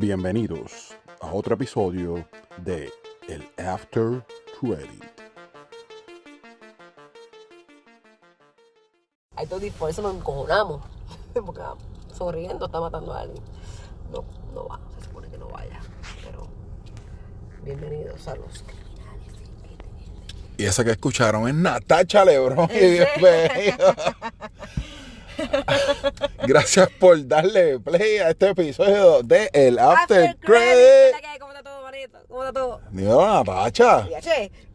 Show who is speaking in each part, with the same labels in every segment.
Speaker 1: Bienvenidos a otro episodio de El After Credit.
Speaker 2: Hay todo por eso nos encojonamos. Porque ah, sonriendo está matando a alguien. No, no va, se supone que no vaya. Pero bienvenidos a los criminales.
Speaker 1: Y esa que escucharon es Natacha Lebron. Y bienvenido. Gracias por darle play a este episodio de El After, Credit.
Speaker 2: ¿Cómo está todo, manito? ¿Cómo está todo?
Speaker 1: Dímelo, Natacha.
Speaker 2: Mira,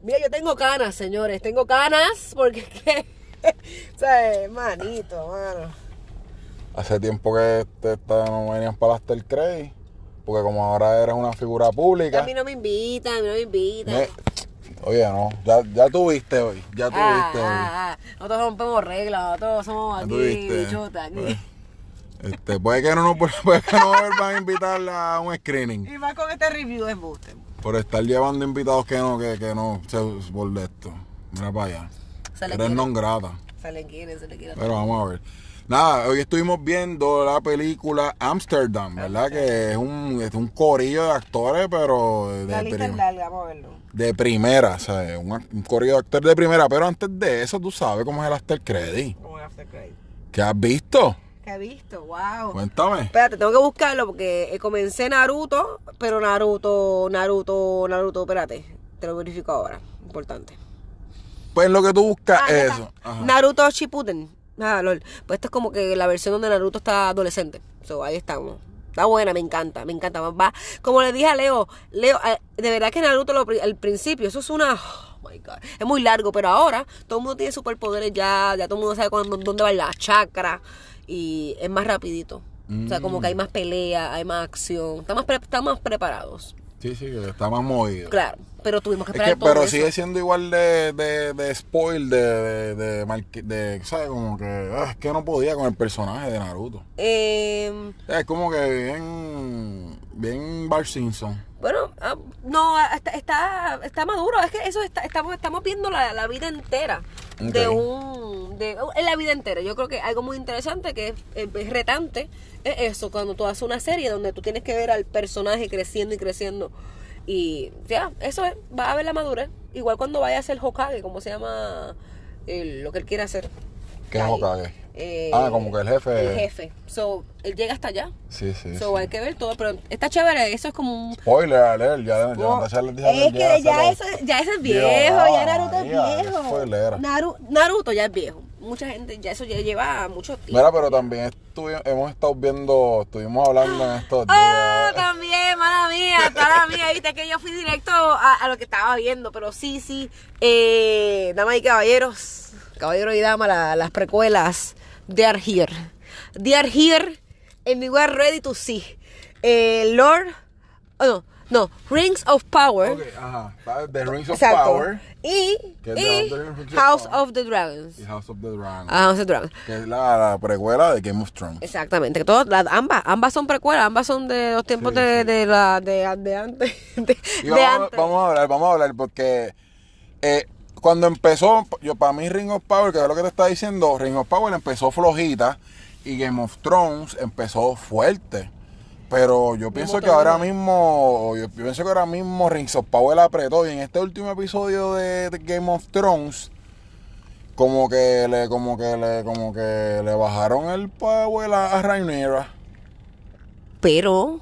Speaker 2: mira, yo tengo canas, señores. Tengo canas porque, ¿qué? o sea, manito, mano.
Speaker 1: Hace tiempo que te, esta- no venías para el After Credit. Porque como ahora eres una figura pública.
Speaker 2: A mí no me invitan, a mí no me invitan.
Speaker 1: me- oye, no, ya, ya tuviste hoy. Ya
Speaker 2: Ah,
Speaker 1: tuviste hoy.
Speaker 2: ah, ah. Nosotros rompemos reglas, nosotros somos aquí, bichotas, aquí.
Speaker 1: Este, puede que no nos puede que no vuelvan a invitar a un screening
Speaker 2: Y más con este review es buste.
Speaker 1: por estar llevando invitados que no, que, que no se por de esto. Mira para allá.
Speaker 2: Se
Speaker 1: Eres non grata.
Speaker 2: Se le quiere, se le quiere.
Speaker 1: Pero vamos a ver. Nada, hoy estuvimos viendo la película Amsterdam, ¿verdad? Que es un, es un corillo de actores, pero de,
Speaker 2: La lista es larga, vamos a verlo.
Speaker 1: de primera, ¿sabes? Un, un corillo de actores de primera. Pero antes de eso, tú sabes cómo es el after credit.
Speaker 2: Como el After Credit.
Speaker 1: ¿Qué has visto?
Speaker 2: ¿Qué he visto? Wow.
Speaker 1: Cuéntame.
Speaker 2: Espérate, tengo que buscarlo porque eh, comencé Naruto, pero Naruto, Naruto, Naruto, espérate. Te lo verifico ahora. Importante.
Speaker 1: Pues lo que tú buscas
Speaker 2: Ah,
Speaker 1: es eso. Ajá.
Speaker 2: Naruto Shippuden. Ah, lol. Pues esto es como que la versión donde Naruto está adolescente. So, ahí estamos. Está buena, me encanta, me encanta. Va, como le dije a Leo, Leo, eh, de verdad que Naruto lo al principio, eso es una... Oh my God. Es muy largo, pero ahora todo el mundo tiene superpoderes ya, ya todo el mundo sabe cuándo- dónde va la chakra y es más rapidito. O sea, como que hay más pelea, hay más acción, estamos, pre- estamos preparados.
Speaker 1: Sí, sí, está más movido.
Speaker 2: Claro, pero tuvimos que
Speaker 1: Es
Speaker 2: esperar
Speaker 1: que,
Speaker 2: todo
Speaker 1: pero
Speaker 2: eso.
Speaker 1: sigue siendo igual de, de, de spoil, de, de, de, de, ¿sabes? Como que, ah, es que no podía con el personaje de Naruto.
Speaker 2: Eh,
Speaker 1: Es como que bien, bien Bart Simpson.
Speaker 2: Bueno, ah, no, está, está, está maduro. Es que eso está, estamos, estamos viendo la, la vida entera de un. De, en la vida entera. Yo creo que algo muy interesante que es, es retante es eso, cuando tú haces una serie donde tú tienes que ver al personaje creciendo y creciendo. Y ya, eso es, va a ver la madurez. Igual cuando vaya a ser Hokage, como se llama lo que él quiere hacer.
Speaker 1: ¿Qué es. Hokage?
Speaker 2: Eh,
Speaker 1: Ah, como que el jefe.
Speaker 2: El jefe. So, él llega hasta allá.
Speaker 1: Sí, sí.
Speaker 2: So,
Speaker 1: sí.
Speaker 2: hay que ver todo, pero está chévere. Eso es como un
Speaker 1: Spoiler alert, ya, ya,
Speaker 2: no,
Speaker 1: Natasha les dijo
Speaker 2: es que ya
Speaker 1: de
Speaker 2: eso, ya eso es
Speaker 1: Dios,
Speaker 2: viejo, ya Naruto
Speaker 1: María,
Speaker 2: es viejo. Naru- Naruto ya es viejo. Mucha gente, ya eso ya lleva mucho tiempo.
Speaker 1: Mira, pero también hemos estado viendo, estuvimos hablando en estos
Speaker 2: Ah,
Speaker 1: días.
Speaker 2: también, mala mía, mala mía, viste que yo fui directo a, a lo que estaba viendo, pero sí, sí, eh, damas y caballeros, caballeros y damas, la- las precuelas, they are here, they are here, and we are ready to see, eh, Lord, oh, no, no, Rings of Power,
Speaker 1: Ok, ajá. The Rings of
Speaker 2: exacto,
Speaker 1: Power
Speaker 2: y, House of the Dragons,
Speaker 1: y House of the Dragon.
Speaker 2: Ah, House of the Dragons.
Speaker 1: Que es la, la precuela de Game of Thrones.
Speaker 2: Exactamente, que todas, las- ambas, ambas son precuelas, ambas son de los tiempos
Speaker 1: Sí,
Speaker 2: de,
Speaker 1: sí.
Speaker 2: de la de, de antes, de,
Speaker 1: Y
Speaker 2: de
Speaker 1: vamos,
Speaker 2: antes.
Speaker 1: vamos a hablar, vamos a hablar, porque eh, cuando empezó, yo para mí Ring of Power, que es lo que te está diciendo, Ring of Power empezó flojita y Game of Thrones empezó fuerte. Pero yo pienso que ahora mismo, yo pienso que ahora mismo Rings of Power apretó y en este último episodio de, de Game of Thrones, como que le, como que le, como que le bajaron el power a, a Rhaenyra.
Speaker 2: Pero,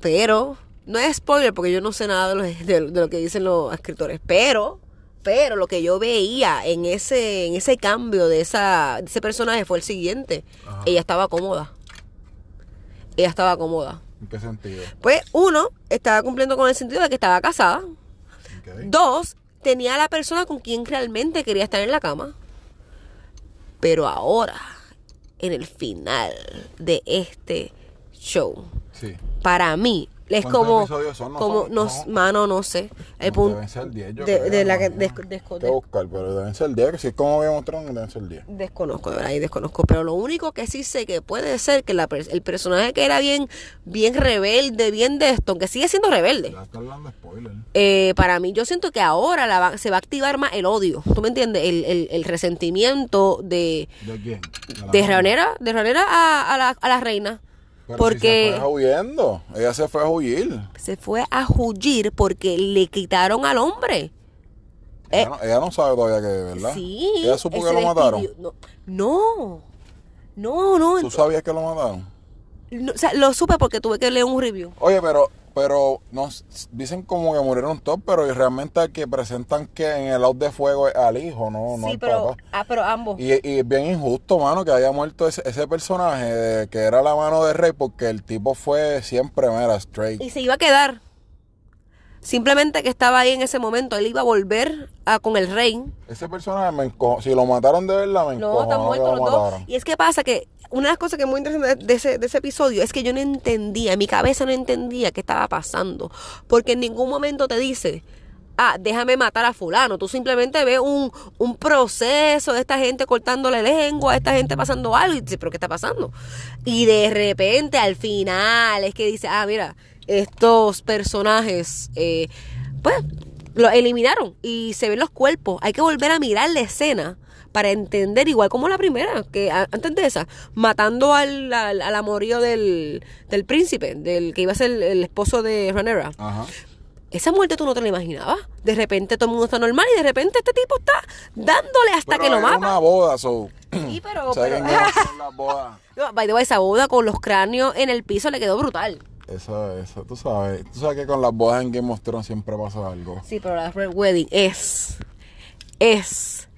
Speaker 2: pero, no es spoiler porque yo no sé nada de lo, de- de lo que dicen los escritores, pero, pero lo que yo veía en ese, en ese cambio de, esa, de ese personaje fue el siguiente. Ella estaba cómoda. Ella estaba cómoda.
Speaker 1: ¿En qué sentido?
Speaker 2: Pues uno, estaba cumpliendo con el sentido de que estaba casada. Dos, tenía a la persona con quien realmente quería estar en la cama. Pero ahora, en el final de este show,
Speaker 1: Sí.
Speaker 2: para mí, es
Speaker 1: ¿Cuántos
Speaker 2: como,
Speaker 1: son? No
Speaker 2: como
Speaker 1: son-
Speaker 2: no,
Speaker 1: no.
Speaker 2: mano, no sé. El punto
Speaker 1: deben ser 10, yo
Speaker 2: de,
Speaker 1: creo,
Speaker 2: de la que
Speaker 1: No.
Speaker 2: des-
Speaker 1: Tengo
Speaker 2: desco-
Speaker 1: que buscar, pero deben ser 10, que si es como of Thrones, deben ser 10.
Speaker 2: desconozco, de verdad, ahí desconozco. Pero lo único que sí sé que puede ser que la, el personaje que era bien, bien rebelde, bien de esto, aunque sigue siendo rebelde.
Speaker 1: Ya está hablando de spoiler.
Speaker 2: eh, para mí, yo siento que ahora la va- se va a activar más el odio. ¿Tú me entiendes? El, el, el resentimiento de,
Speaker 1: ¿De quién? la
Speaker 2: de. Ranera, de Ranera a, a, la, a la reina.
Speaker 1: Pero
Speaker 2: porque
Speaker 1: si se fue huyendo. Ella se fue a huir.
Speaker 2: se fue a huir porque le quitaron al hombre. Eh,
Speaker 1: Ella, no, ella no sabe todavía que, ¿verdad?
Speaker 2: Sí.
Speaker 1: Ella supo que lo mataron.
Speaker 2: No. No, no. no,
Speaker 1: ¿Tú sabías que lo mataron?
Speaker 2: no, o sea, lo supe porque tuve que leer un review.
Speaker 1: Oye, pero, pero nos dicen como que murieron todos, pero realmente el que presentan que en el out de fuego es al hijo, no, no
Speaker 2: sí,
Speaker 1: al
Speaker 2: pero,
Speaker 1: papá.
Speaker 2: ah, pero ambos.
Speaker 1: Y, y es bien injusto, mano, que haya muerto ese, ese personaje de- que era la mano de Rey, porque el tipo fue siempre, mira, straight.
Speaker 2: Y se iba a quedar. Simplemente que estaba ahí en ese momento. Él iba a volver a, con el rey.
Speaker 1: Ese personaje me encojo. Si lo mataron de verdad, me
Speaker 2: No, están muertos
Speaker 1: lo
Speaker 2: los dos. Y es que pasa que una de las cosas que es muy interesante de ese, de ese episodio es que yo no entendía, en mi cabeza no entendía qué estaba pasando. Porque en ningún momento te dice, ah, déjame matar a fulano. Tú simplemente ves un, un proceso de esta gente cortándole lengua, esta gente pasando algo. Y dices, pero ¿qué está pasando? Y de repente al final es que dice, ah, mira, estos personajes, eh, pues, lo eliminaron y se ven los cuerpos. Hay que volver a mirar la escena para entender, igual como la primera, que antes de esa, matando al, al, al amorío del, del príncipe, del que iba a ser el, el esposo de Ranera.
Speaker 1: Ajá.
Speaker 2: Esa muerte tú no te la imaginabas. De repente todo el mundo está normal y de repente este tipo está dándole hasta
Speaker 1: Pero
Speaker 2: que lo mata.
Speaker 1: una boda, so.
Speaker 2: Sí, pero,
Speaker 1: ¿Sabes
Speaker 2: pero-
Speaker 1: las bodas?
Speaker 2: No, by the way, esa boda con los cráneos en el piso le quedó brutal.
Speaker 1: Eso, eso, tú sabes. Tú sabes que con las bodas en Game of Thrones siempre pasa algo.
Speaker 2: Sí, pero la Red Wedding es, es,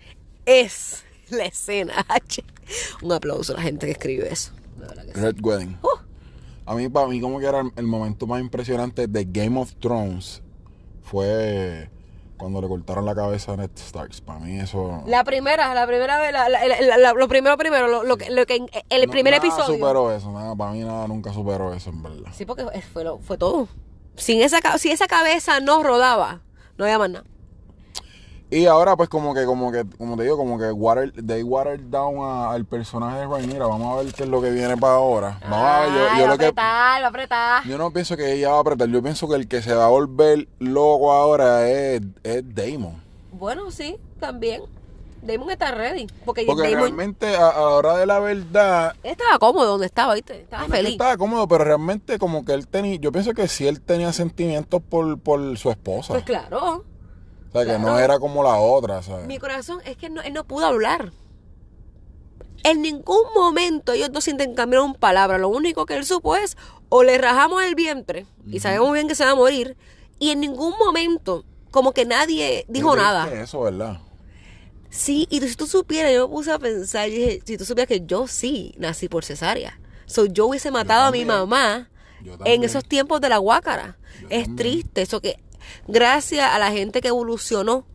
Speaker 2: es la escena. Un aplauso a la gente que escribe eso. De verdad que sí.
Speaker 1: Red Wedding.
Speaker 2: Uh,
Speaker 1: A mí, para mí, como que era el, el momento más impresionante de Game of Thrones fue cuando le cortaron la cabeza a Ned Starks. Para mí eso...
Speaker 2: la primera, la primera vez, la, la- lo primero, primero, lo, lo que, lo que el
Speaker 1: No-
Speaker 2: primer
Speaker 1: nada
Speaker 2: episodio.
Speaker 1: superó eso, nada, para mí nada nunca superó eso, en verdad.
Speaker 2: Sí, porque fue, lo- fue todo. Sin esa, si esa cabeza no rodaba, no había más nada.
Speaker 1: Y ahora pues como que, como que, como te digo, como que water, they watered down a- al personaje de Rhaenyra. Vamos a ver qué es lo que viene para ahora. Vamos a ver, yo, yo
Speaker 2: va
Speaker 1: que...
Speaker 2: apretar, va a apretar.
Speaker 1: Yo no pienso que ella va a apretar, yo pienso que el que se va a volver loco ahora es, es Damon.
Speaker 2: Bueno, sí, también. Damon está ready. Porque,
Speaker 1: Porque
Speaker 2: Damon
Speaker 1: realmente a, a la hora de la verdad,
Speaker 2: él estaba cómodo donde estaba, ¿viste? Estaba
Speaker 1: no
Speaker 2: feliz.
Speaker 1: estaba cómodo, pero realmente como que él tenía, yo pienso que sí él tenía sentimientos por, por su esposa.
Speaker 2: Pues claro.
Speaker 1: O sea, que no era como la otra, ¿sabes?
Speaker 2: Mi corazón es que él no, él no pudo hablar. En ningún momento ellos dos intercambiaron palabras. Lo único que él supo es o le rajamos el vientre y sabemos bien que se va a morir. Y en ningún momento, como que nadie dijo nada.
Speaker 1: que Eso, ¿verdad?
Speaker 2: Sí, y si tú supieras, yo me puse a pensar, y dije, si tú supieras que yo sí nací por cesárea. So, yo hubiese matado a mi mamá en esos tiempos de la guácara.
Speaker 1: Yo
Speaker 2: Es
Speaker 1: también.
Speaker 2: triste eso que, gracias a la gente que evolucionó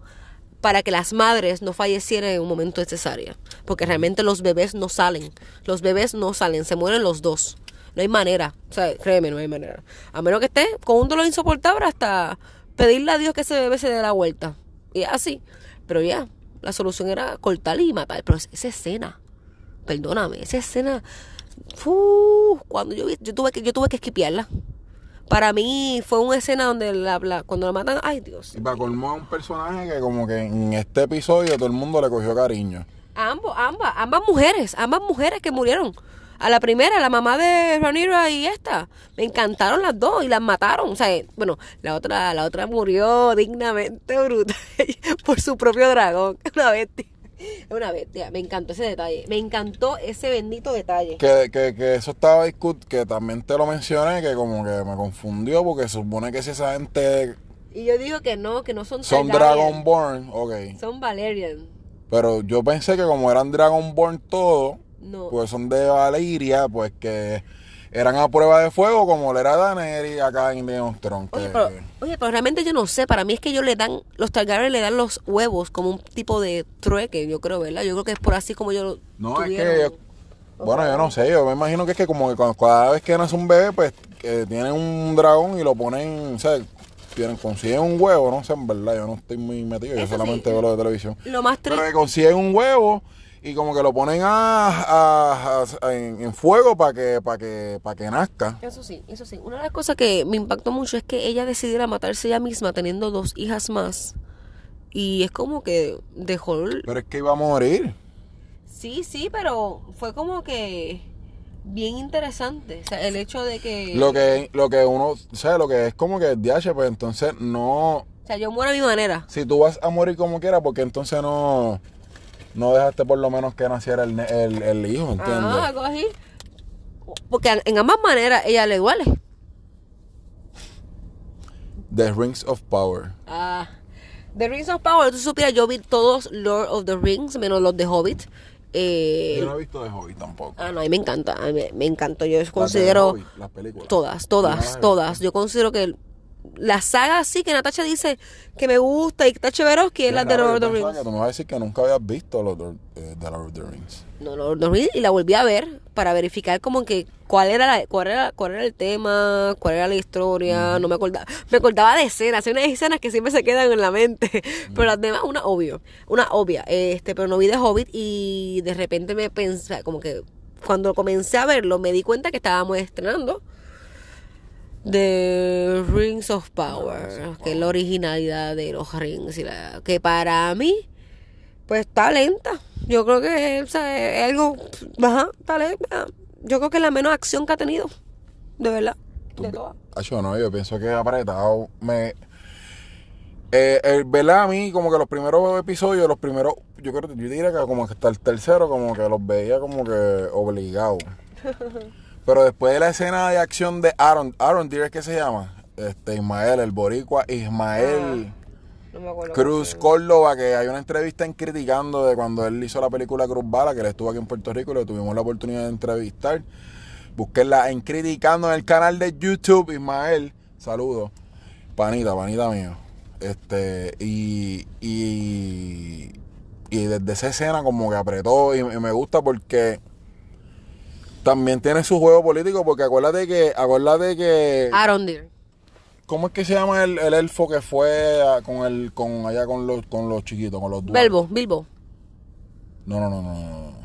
Speaker 2: para que las madres no fallecieran en un momento de cesárea. Porque realmente los bebés no salen. Los bebés no salen, se mueren los dos. No hay manera. O sea, créeme, no hay manera. A menos que esté con un dolor insoportable hasta pedirle a Dios que ese bebé se dé la vuelta. Y así. Pero ya, la solución era cortar y matar. Pero esa escena, perdóname, esa escena, cuando yo yo tuve que, yo tuve que esquipearla. Para mí fue una escena donde la, la- cuando la matan, ay Dios.
Speaker 1: Y para colmo es un personaje que como que en este episodio todo el mundo le cogió cariño.
Speaker 2: A ambos, ambas, ambas mujeres, ambas mujeres que murieron. A la primera, la mamá de Ranira y esta, me encantaron las dos y las mataron. O sea, eh, bueno, la otra, la otra murió dignamente brutal por su propio dragón. Una bestia. Es una bestia. Me encantó ese detalle. Me encantó ese bendito detalle.
Speaker 1: Que, que, que eso estaba discut, que también te lo mencioné, que como que me confundió porque se supone que si esa gente
Speaker 2: Y yo digo que no, que no son
Speaker 1: son
Speaker 2: Targaryen,
Speaker 1: Dragonborn, ok.
Speaker 2: Son Valerian.
Speaker 1: Pero yo pensé que como eran Dragonborn todos,
Speaker 2: No.
Speaker 1: pues son de Valeria, pues que eran a prueba de fuego como le era Daenerys acá en Game of Thrones.
Speaker 2: Oye pero, oye, pero realmente yo no sé. Para mí es que ellos le dan, los Targaryen le dan los huevos como un tipo de trueque, yo creo, ¿verdad? Yo creo que es por así como yo lo
Speaker 1: No, es que yo- bueno, yo no sé, yo me imagino que es que como que cuando- cada vez que nace un bebé, pues que tienen un dragón y lo ponen, o sea, tienen, consiguen un huevo, no sé, en verdad, yo no estoy muy metido, yo solamente
Speaker 2: sí.
Speaker 1: veo lo de televisión.
Speaker 2: Lo más
Speaker 1: Pero que consiguen un huevo y como que lo ponen a, a- a- en, en fuego para que, para que, para que nazca.
Speaker 2: Eso sí, eso sí. Una de las cosas que me impactó mucho es que ella decidiera matarse ella misma teniendo dos hijas más. Y es como que dejó... el-
Speaker 1: Pero es que iba a morir.
Speaker 2: Sí, sí, pero fue como que... bien interesante. O sea, el hecho de que.
Speaker 1: Lo que, lo que uno, ¿sabes? Lo que es como que DH, pues entonces no.
Speaker 2: O sea, yo muero a mi manera.
Speaker 1: Si tú vas a morir como quieras, porque entonces no. No dejaste por lo menos que naciera el, el, el hijo, ¿entiendes?
Speaker 2: Ah, algo así. Porque en ambas maneras ella le duele.
Speaker 1: The Rings of Power.
Speaker 2: Ah. The Rings of Power, tú supieras, yo vi todos Lord of the Rings, menos los de Hobbit. Eh,
Speaker 1: Yo no he visto de Hobbit tampoco.
Speaker 2: ah, no, a mí me encanta, a mí me, me encantó. Yo
Speaker 1: Las
Speaker 2: considero
Speaker 1: Hobbit, las películas.
Speaker 2: todas, todas, todas. Yo considero que la saga sí que Natacha dice que me gusta y que está que es la de Lord of the Rings.
Speaker 1: tú me vas a decir que nunca habías visto los de, eh, The Lord of the Rings.
Speaker 2: No, Lord of the Rings y la volví a ver para verificar como que cuál era la, cuál era cuál era el tema, cuál era la historia, no me acordaba, me acordaba de escenas, hay unas escenas que siempre se quedan en la mente, pero las demás una obvio, una obvia, este, pero no vi de Hobbit y de repente me pensé como que cuando comencé a verlo me di cuenta que estábamos estrenando The Rings of Power, que es la originalidad de los rings y la, que para mí pues está lenta. Yo creo que o sea, es algo, ajá, está lenta. Yo creo que es la menos acción que ha tenido, de verdad. De todas.
Speaker 1: Acho, no, yo pienso que apretado. Me. Eh, el, ¿Verdad? A mí, como que los primeros episodios, los primeros. Yo creo yo diría que como que hasta el tercero, como que los veía como que obligado. Pero después de la escena de acción de Aaron, Aaron Deere, ¿qué se llama? Este, Ismael, el boricua, Ismael
Speaker 2: No me acuerdo.
Speaker 1: Cruz Córdoba, que hay una entrevista en criticando de cuando él hizo la película Cruz Bala, que él estuvo aquí en Puerto Rico y le tuvimos la oportunidad de entrevistar. Búsquenla en criticando en el canal de YouTube, Ismael. Saludos. Panita, panita mío. Este, y, y, y desde esa escena como que apretó y, y me gusta porque también tiene su juego político, porque acuérdate que, acuérdate que
Speaker 2: Aaron Deere.
Speaker 1: ¿Cómo es que se llama el, el elfo que fue a- con el con allá con los con los chiquitos, con los dwarves?
Speaker 2: Bilbo, Bilbo.
Speaker 1: No, no, no, no, no. no.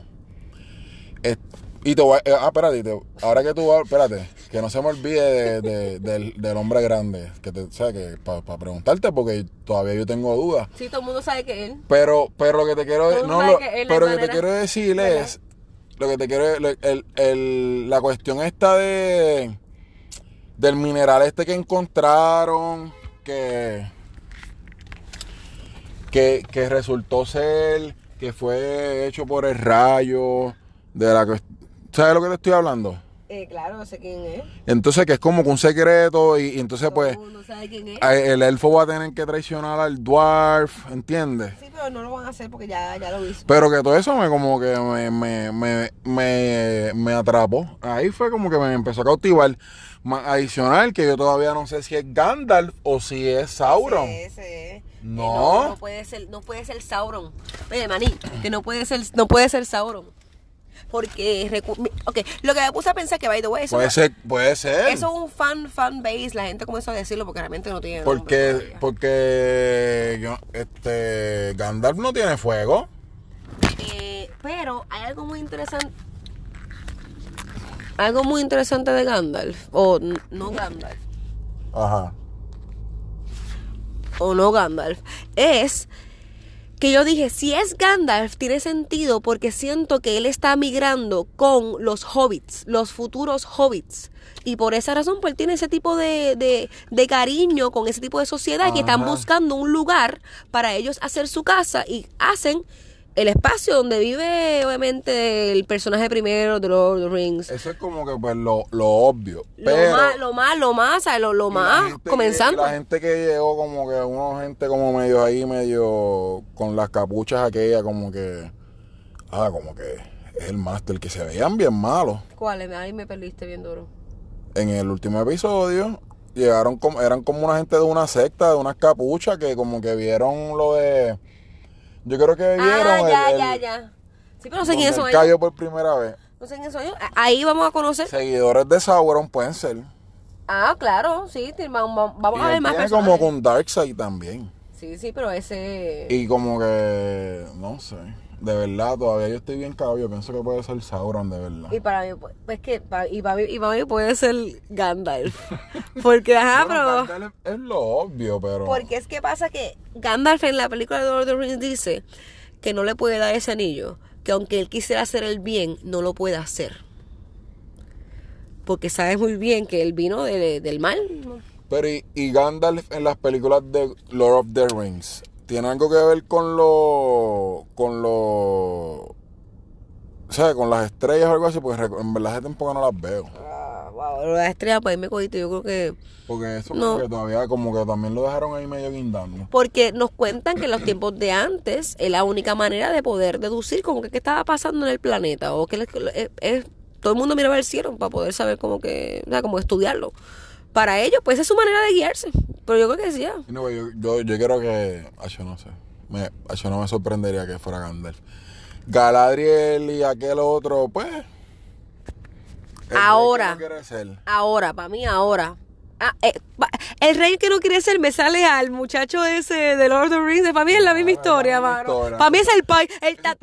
Speaker 1: Es- y te voy a- eh, ah, espérate, te- ahora que tú espérate, que no se me olvide de- de- del, del hombre grande, que te, o sea, que para preguntarte porque todavía yo tengo dudas.
Speaker 2: Sí, todo el mundo sabe que él.
Speaker 1: Pero, pero lo que te quiero,
Speaker 2: Todo el
Speaker 1: no, lo-
Speaker 2: que él
Speaker 1: pero lo que te
Speaker 2: manera-
Speaker 1: quiero decir
Speaker 2: ¿verdad?
Speaker 1: es, lo que te quiero, el, el- la cuestión esta de, del mineral este que encontraron, que, que, que resultó ser, que fue hecho por el rayo, de la ¿sabes lo que te estoy hablando?
Speaker 2: Eh, claro, no sé quién es.
Speaker 1: Entonces que es como un secreto y, y entonces pues
Speaker 2: Todo mundo sabe quién es.
Speaker 1: el elfo va a tener que traicionar al dwarf, ¿entiendes?
Speaker 2: Sí, pero no lo van a hacer porque ya, ya lo hizo.
Speaker 1: Pero que todo eso me como que me, me, me, me, me atrapó. Ahí fue como que me empezó a cautivar. Más adicional que yo todavía no sé si es Gandalf o si es Sauron.
Speaker 2: Es.
Speaker 1: No.
Speaker 2: Eh, no, no puede ser, no puede ser Sauron. Oye, maní, que no puede ser, no puede ser Sauron. Porque, recu- mi- ok, lo que me puse a pensar que, by the way, eso,
Speaker 1: Puede ser, puede ser.
Speaker 2: eso es un fan, fan base, la gente comenzó a decirlo porque realmente no tiene
Speaker 1: porque, porque yo, este Gandalf no tiene fuego.
Speaker 2: Eh, pero hay algo muy interesante. Algo muy interesante de Gandalf, o no Gandalf,
Speaker 1: Ajá.
Speaker 2: o no Gandalf, es que yo dije, si es Gandalf, tiene sentido porque siento que él está migrando con los hobbits, los futuros hobbits. Y por esa razón, pues él tiene ese tipo de, de, de cariño con ese tipo de sociedad que están buscando un lugar para ellos hacer su casa y hacen el espacio donde vive, obviamente, el personaje primero de Lord of the Rings.
Speaker 1: Eso es como que pues lo, lo obvio.
Speaker 2: Lo
Speaker 1: Pero
Speaker 2: más, lo más, lo más, ¿sabes? lo, lo más
Speaker 1: que-
Speaker 2: comenzando.
Speaker 1: la gente que llegó como que una gente como medio ahí, medio con las capuchas aquellas, como que, ah, como que es el máster, que se veían bien malos.
Speaker 2: ¿Cuál? Ahí me perdiste bien duro.
Speaker 1: En el último episodio llegaron como, eran como una gente de una secta, de unas capuchas, que como que vieron lo de, yo creo que vieron
Speaker 2: Ah, ya,
Speaker 1: el,
Speaker 2: ya, ya. Sí, pero no sé quiénes son ellos.
Speaker 1: cayó por primera vez.
Speaker 2: No sé quiénes son ellos. Ahí vamos a conocer.
Speaker 1: Seguidores de Sauron pueden ser.
Speaker 2: Ah, claro, sí. Vamos, vamos-
Speaker 1: Y
Speaker 2: a ver
Speaker 1: él
Speaker 2: más
Speaker 1: tiene como con Darkseid también.
Speaker 2: Sí, sí, pero ese...
Speaker 1: Y como que, no sé, de verdad, todavía yo estoy bien. Yo pienso que puede ser Sauron, de verdad.
Speaker 2: Y para mí, pues es que, y para mí, y para mí puede ser Gandalf. Porque, ajá, pero...
Speaker 1: Gandalf es lo obvio, pero.
Speaker 2: Porque es que pasa que Gandalf en la película de Lord of the Rings dice que no le puede dar ese anillo, que aunque él quisiera hacer el bien, no lo puede hacer. porque sabes muy bien que él vino de- del mal.
Speaker 1: Pero y, y Gandalf en las películas de Lord of the Rings, ¿tiene algo que ver con lo. con lo. O sea, con las estrellas o algo así? Porque en verdad hace tiempo que no las veo.
Speaker 2: Ah, wow, lo de la estrella, pues ahí me cogiste, yo creo que...
Speaker 1: Porque eso
Speaker 2: No.
Speaker 1: que todavía como que también lo dejaron ahí medio guindando.
Speaker 2: Porque nos cuentan que en los tiempos de antes es la única manera de poder deducir como que qué estaba pasando en el planeta o que es- es- todo el mundo miraba el cielo para poder saber como que, o sea, como estudiarlo. Para ellos, pues esa es su manera de guiarse. Pero yo creo que sí.
Speaker 1: Anyway, yo, yo, yo creo que. yo no sé. Me, yo no me sorprendería que fuera Gandalf. Galadriel y aquel otro, pues.
Speaker 2: Ahora.
Speaker 1: no
Speaker 2: ahora, para mí ahora. Ah, eh, el rey que no quiere ser me sale al muchacho ese de Lord of the Rings. Para mí es la misma
Speaker 1: Ah,
Speaker 2: historia, mano. Para mí es el pai. El eh, eh,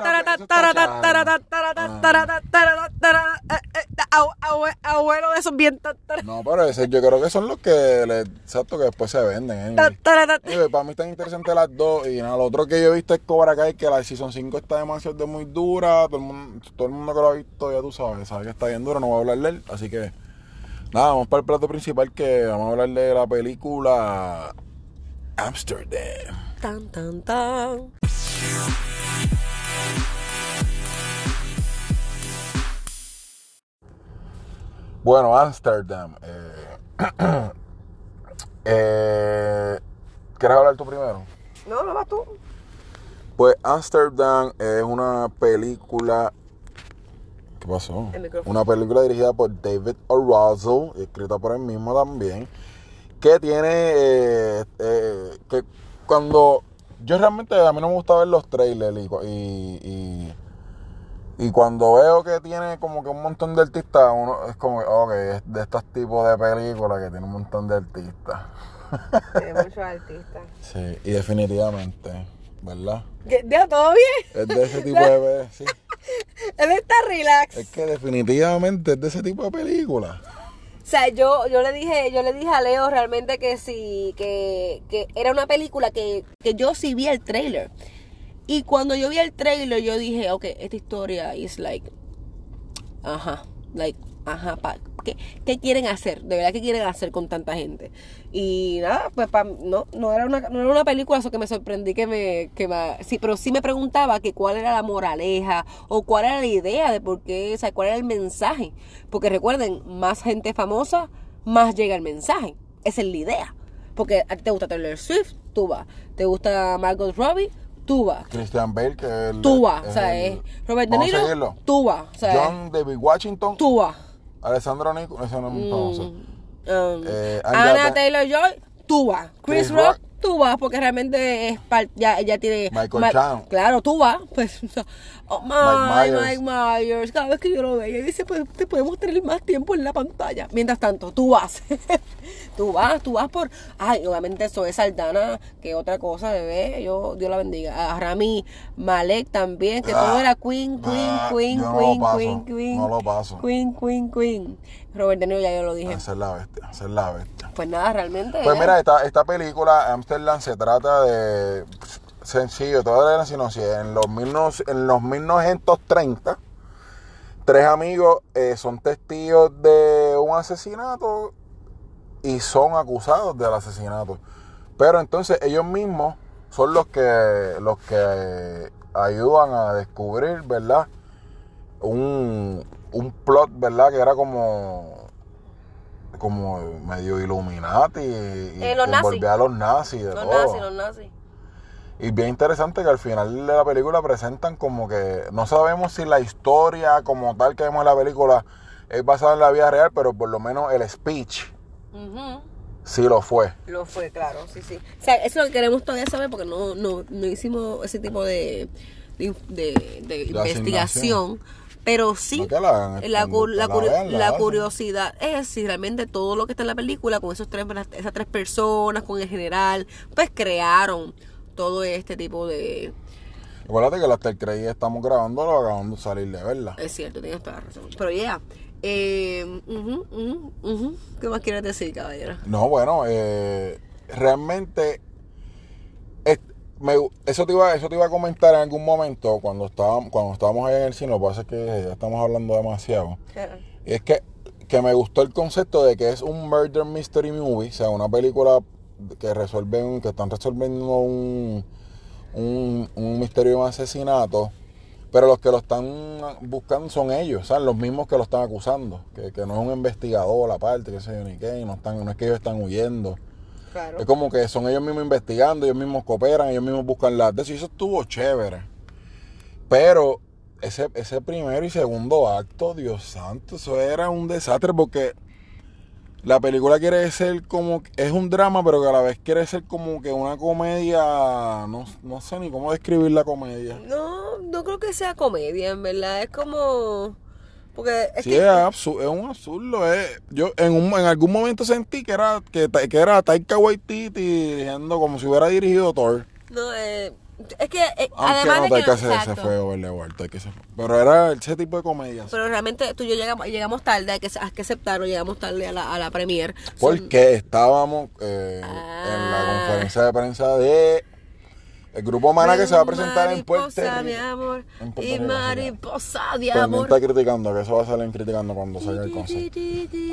Speaker 2: Abuelo de esos bien.
Speaker 1: No, pero ese yo creo que son los que, le, exacto, que después se venden. Anyway, para mí están interesantes las dos. Y nada, lo otro que yo he visto es Cobra Kai, que la Season 5 está demasiado muy dura. Todo el, mundo, todo el mundo que lo ha visto, ya tú sabes, sabe que está bien dura, no voy a hablar de él. Así que, nada, vamos para el plato principal, que vamos a hablar de la película Amsterdam.
Speaker 2: Tan, tan, tan.
Speaker 1: Bueno, Amsterdam. Eh, eh, ¿Quieres hablar tú primero?
Speaker 2: No, no vas tú.
Speaker 1: Pues Amsterdam es una película. ¿Qué pasó?
Speaker 2: El.
Speaker 1: Una película dirigida por David O. Russell, y escrita por él mismo también. Que tiene. eh, eh, que cuando. Yo realmente a mí no me gusta ver los trailers y, y, y, y cuando veo que tiene como que un montón de artistas, uno es como, que, ok, es de estos tipos de películas que tiene un montón de artistas.
Speaker 2: Tiene muchos artistas.
Speaker 1: Sí, y definitivamente, ¿verdad?
Speaker 2: ¿Ya todo bien?
Speaker 1: Es de ese tipo de... Sí.
Speaker 2: Él está relax.
Speaker 1: Es que definitivamente es de ese tipo de película.
Speaker 2: O sea, yo, yo le dije, yo le dije a Leo realmente que sí, que, que era una película que, que yo sí vi el trailer. Y cuando yo vi el trailer, yo dije, ok, esta historia es like, ajá, like, ajá, pa, ¿qué, qué quieren hacer? De verdad, ¿qué quieren hacer con tanta gente? Y nada, pues pa- no, no era una, no era una película, eso que me sorprendí que me, que me- sí, pero sí me preguntaba que cuál era la moraleja o cuál era la idea de por qué, o sea, cuál era el mensaje. Porque recuerden, más gente famosa, más llega el mensaje. Esa es la idea. Porque a ti te gusta Taylor Swift, tú vas. Te gusta Margot Robbie, tú vas.
Speaker 1: Christian Bale, que es el...
Speaker 2: Tú vas, o sea, Robert De Niro, tú vas, o sea,
Speaker 1: John David Washington,
Speaker 2: tú vas.
Speaker 1: Alessandro Nico, ese no es muy famoso.
Speaker 2: Um,
Speaker 1: Eh,
Speaker 2: Anna Taylor Joy, vas. Chris,
Speaker 1: Chris
Speaker 2: Rock,
Speaker 1: Rock.
Speaker 2: Tú vas, porque realmente es ya, ya tiene.
Speaker 1: Michael
Speaker 2: Ma-
Speaker 1: Chan.
Speaker 2: Claro, tú vas. Pues, oh, my,
Speaker 1: Mike
Speaker 2: Mike,
Speaker 1: Myers.
Speaker 2: Myers. Cada vez que yo lo veo, dice, pues te podemos tener más tiempo en la pantalla. Mientras tanto, tú vas. tú vas, tú vas por. Ay, obviamente eso es Saldana, que otra cosa, bebé. Yo, Dios la bendiga. A Rami Malek también, que todo
Speaker 1: Ah,
Speaker 2: era Queen, Queen,
Speaker 1: ah,
Speaker 2: Queen,
Speaker 1: no
Speaker 2: Queen,
Speaker 1: paso,
Speaker 2: Queen, Queen.
Speaker 1: no lo paso.
Speaker 2: Queen, Queen, Queen. Robert De Niro ya yo lo dije.
Speaker 1: Es la bestia, es la bestia.
Speaker 2: Pues nada, realmente.
Speaker 1: Pues mira, esta, esta película, Amsterdam, se trata de sencillo, toda la sino si en los, 19 en los 1930, tres amigos eh, son testigos de un asesinato y son acusados del asesinato. Pero entonces ellos mismos son los que los que ayudan a descubrir, ¿verdad? Un, un plot, ¿verdad? Que era como como medio Illuminati y, y
Speaker 2: Eh, los
Speaker 1: envolvía a los nazis de
Speaker 2: los
Speaker 1: todo.
Speaker 2: nazis, los nazis.
Speaker 1: Y bien interesante que al final de la película presentan como que no sabemos si la historia como tal que vemos en la película es basada en la vida real, pero por lo menos el speech sí lo fue.
Speaker 2: Lo fue, claro, sí, sí. O sea, eso es lo que queremos todavía saber porque no, no, no hicimos ese tipo de, de, de- de investigación. Pero sí,
Speaker 1: No la
Speaker 2: la, la,
Speaker 1: la vean, la
Speaker 2: la curiosidad es si realmente todo lo que está en la película, con esos tres, esas tres personas, con el general, pues crearon todo este tipo de...
Speaker 1: Acuérdate que el creí estamos grabando, lo acabamos de salir de verla.
Speaker 2: Es cierto, tienes toda la razón. Pero ya, eh, ujú, ujú, ujú. ¿qué más quieres decir, caballero?
Speaker 1: No, bueno, eh, realmente me- eso, te iba, eso te iba a comentar en algún momento cuando estábamos, cuando estábamos ahí en el cine. Lo que pasa es que ya estamos hablando demasiado. Y es que que me gustó el concepto de que es un murder mystery movie, o sea, una película que resuelven, que están resolviendo un, un, un misterio de un asesinato, pero los que lo están buscando son ellos, ¿sabes? Los mismos que lo están acusando, que, que no es un investigador aparte, que sé yo ni qué, no, están, no es que ellos están huyendo.
Speaker 2: Claro.
Speaker 1: Es como que son ellos mismos investigando, ellos mismos cooperan, ellos mismos buscan las de eso, y eso estuvo chévere. Pero ese, ese primero y segundo acto, Dios santo, eso era un desastre porque la película quiere ser como, es un drama, pero que a la vez quiere ser como que una comedia, no, no sé ni cómo describir la comedia.
Speaker 2: No, no creo que sea comedia, en verdad. Es como. Porque es
Speaker 1: Sí,
Speaker 2: que.
Speaker 1: es, absu- es un absurdo. Es, yo en, un, en algún momento sentí que era que, que era Taika Waititi dirigiendo como si hubiera dirigido Thor.
Speaker 2: No, eh, es que. eh, además
Speaker 1: no,
Speaker 2: de que.
Speaker 1: Taika se, se
Speaker 2: exacto.
Speaker 1: fue overlord, Taika se fue. Pero era ese tipo de comedias.
Speaker 2: Pero realmente tú y yo llegamos, llegamos tarde, hay que, hay que aceptarlo, llegamos tarde a la, a la premier. Son-
Speaker 1: Porque estábamos eh, en
Speaker 2: Ah.
Speaker 1: la conferencia de prensa de el grupo Mana que se va a presentar en Puerto
Speaker 2: Mariposa, mi
Speaker 1: Rico.
Speaker 2: amor.
Speaker 1: En Puerto
Speaker 2: Y
Speaker 1: Rico,
Speaker 2: mariposa de
Speaker 1: También
Speaker 2: amor.
Speaker 1: está criticando, que eso va a salir criticando cuando salga el concepto.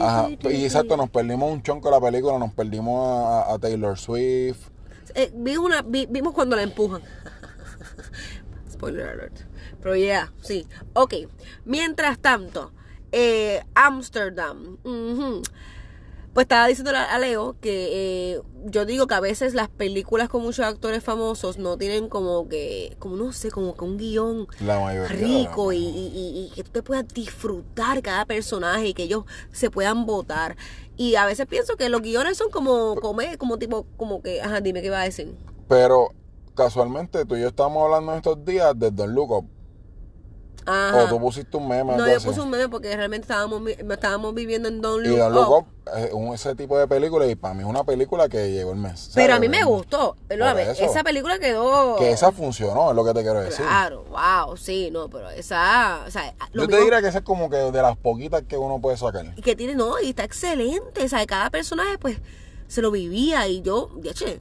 Speaker 1: Ajá, y exacto, nos perdimos un chonco de la película, nos perdimos a, a Taylor Swift.
Speaker 2: Eh, vi una, vi- vimos cuando la empujan. Spoiler alert. Pero ya, sí. Ok. Mientras tanto, eh, Amsterdam. ujú. Pues estaba diciendo a Leo que eh, yo digo que a veces las películas con muchos actores famosos no tienen como que, como no sé, como que un guion
Speaker 1: La
Speaker 2: rico y, y- que tú te puedas disfrutar cada personaje y que ellos se puedan votar. Y a veces pienso que los guiones son como, como, como tipo, como que, ajá, dime qué iba a decir.
Speaker 1: Pero casualmente tú y yo estábamos hablando en estos días de Don Up.
Speaker 2: Ajá.
Speaker 1: O tú pusiste un meme.
Speaker 2: No, yo
Speaker 1: así.
Speaker 2: puse un meme porque realmente estábamos, estábamos viviendo en
Speaker 1: Y
Speaker 2: Look,
Speaker 1: Don Look
Speaker 2: Up.
Speaker 1: Up es un, ese tipo de película y para mí es una película que llegó el mes.
Speaker 2: Pero a mí me gustó.
Speaker 1: Eso.
Speaker 2: esa película quedó...
Speaker 1: Que esa funcionó, es lo que te quiero decir.
Speaker 2: Claro, wow, sí, no, pero esa... O sea, lo
Speaker 1: Yo te
Speaker 2: mismo-
Speaker 1: diría que esa es como que de las poquitas que uno puede sacar.
Speaker 2: y que tiene, no, y está excelente. O sea, cada personaje, pues, se lo vivía. Y yo, ya che,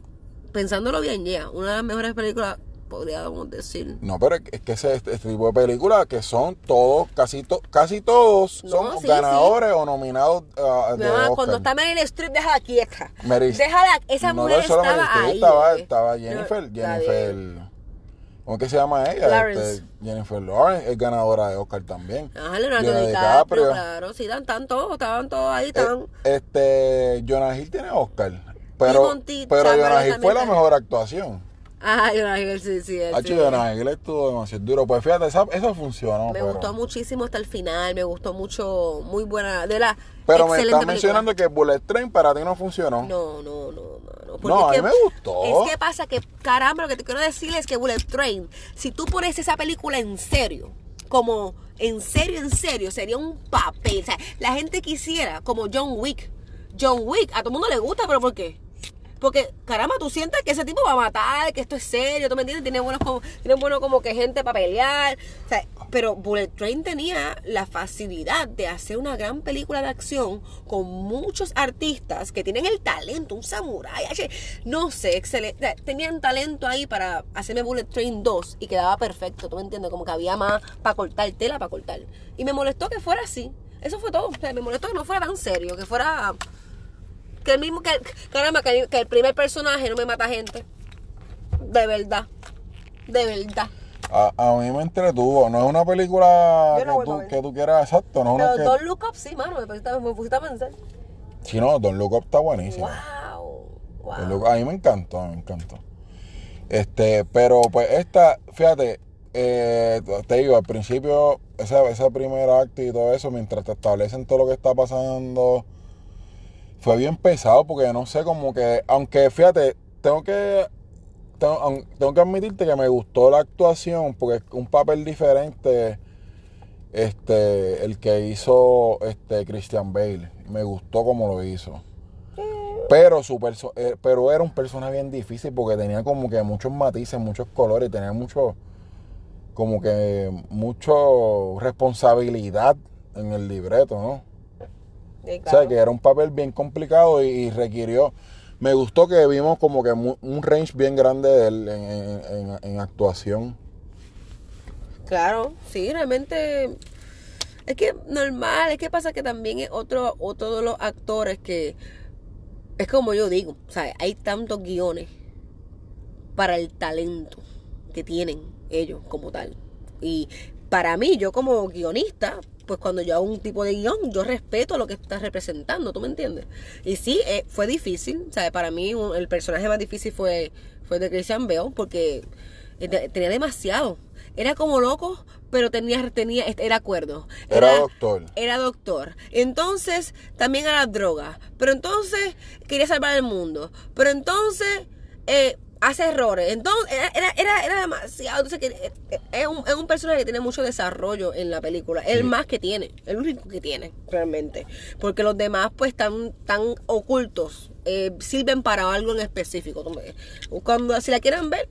Speaker 2: pensándolo bien, ya, una de las mejores películas, podríamos decir.
Speaker 1: No, pero es que ese este, tipo de películas que son todos, casi, to- casi todos
Speaker 2: No,
Speaker 1: son
Speaker 2: sí,
Speaker 1: ganadores o nominados ah, de
Speaker 2: mamá,
Speaker 1: Oscar.
Speaker 2: cuando está Meryl Streep, déjala quieta.
Speaker 1: Meryl-
Speaker 2: Déjala, esa
Speaker 1: no
Speaker 2: mujer estaba
Speaker 1: Meryl Streep,
Speaker 2: ahí.
Speaker 1: Estaba,
Speaker 2: ¿eh?
Speaker 1: estaba
Speaker 2: No,
Speaker 1: Jennifer,
Speaker 2: está
Speaker 1: Jennifer. ¿cómo que se llama ella? Este, Jennifer Lawrence es ganadora de Oscar también.
Speaker 2: Ajá, Leonardo
Speaker 1: Leonardo
Speaker 2: DiCaprio,
Speaker 1: DiCaprio.
Speaker 2: claro. Sí, están, están todos, estaban todos ahí,
Speaker 1: Eh,
Speaker 2: estaban...
Speaker 1: este, Jonah Hill tiene Oscar. Pero, pero Jonah Hill fue la mejor actuación.
Speaker 2: Ajá, Jonah Hill, sí, sí.
Speaker 1: Hacho,
Speaker 2: sí.
Speaker 1: Jonah Hill estuvo demasiado duro. Pues fíjate, esa, eso funcionó.
Speaker 2: Me
Speaker 1: pero,
Speaker 2: gustó muchísimo hasta el final, me gustó mucho, muy buena, de la
Speaker 1: Pero me estás mencionando que Bullet Train para ti no funcionó.
Speaker 2: No, no, no, no. porque
Speaker 1: No, a mí
Speaker 2: que-
Speaker 1: me gustó.
Speaker 2: Es que pasa que, caramba, lo que te quiero decir es que Bullet Train, si tú pones esa película en serio, como en serio, en serio, sería un papel. O sea, la gente quisiera, como John Wick. John Wick, a todo el mundo le gusta, pero ¿por qué? Porque, caramba, tú sientes que ese tipo va a matar, que esto es serio, ¿tú me entiendes? Tiene buenos como, bueno como que gente para pelear. O sea, pero Bullet Train tenía la facilidad de hacer una gran película de acción con muchos artistas que tienen el talento, un samurái, no sé, excelente. Tenían talento ahí para hacerme Bullet Train 2 y quedaba perfecto, ¿tú me entiendes? Como que había más para cortar, tela para cortar. Y me molestó que fuera así. Eso fue todo. O sea, me molestó que no fuera tan serio, que fuera que el mismo que caramba que, el- que el primer personaje no me mata gente de verdad de verdad
Speaker 1: A, a mí me entretuvo. No es una película
Speaker 2: no
Speaker 1: que, tú, que tú quieras exacto. No es
Speaker 2: pero
Speaker 1: una
Speaker 2: Don't
Speaker 1: que...
Speaker 2: Look Up sí mano me pusiste, me pusiste a pensar
Speaker 1: Si no, Don Look Up está buenísimo.
Speaker 2: wow wow
Speaker 1: Don Look- a mí me encantó, me encantó. Este, pero pues esta, fíjate, eh, te digo, al principio, ese, ese primer acto y todo eso, mientras te establecen todo lo que está pasando, fue bien pesado porque no sé, como que, aunque fíjate, tengo que, tengo, tengo que admitirte que me gustó la actuación porque es un papel diferente, este, el que hizo este Christian Bale, me gustó como lo hizo. Pero su perso- eh, pero era un personaje bien difícil porque tenía como que muchos matices, muchos colores, tenía mucho como que mucho responsabilidad en el libreto, ¿no?
Speaker 2: Sí,
Speaker 1: O sea, que era un papel bien complicado y, y requirió. Me gustó que vimos como que un range bien grande de él en, en- en- en actuación.
Speaker 2: Claro, sí, realmente Es que normal, es que pasa que también es otro, otro de los actores que es como yo digo, ¿sabes? Hay tantos guiones para el talento que tienen ellos como tal. Y para mí, yo como guionista, pues cuando yo hago un tipo de guion, yo respeto lo que estás representando, ¿tú me entiendes? Y sí, eh, fue difícil, ¿sabes? Para mí un- el personaje más difícil fue, fue de Christian Bale porque eh, te- tenía demasiado. Era como loco, pero tenía, tenía, era acuerdo.
Speaker 1: Era doctor.
Speaker 2: Era doctor. Entonces, también era droga. Pero entonces, quería salvar el mundo. Pero entonces, eh, hace errores. Entonces, era, era, era, demasiado. Entonces, que, eh, eh, es, un, es un personaje que tiene mucho desarrollo en la película. El más que tiene. El único que tiene, realmente. Porque los demás, pues, están tan ocultos. eh, sirven para algo en específico. Cuando, si la quieren ver,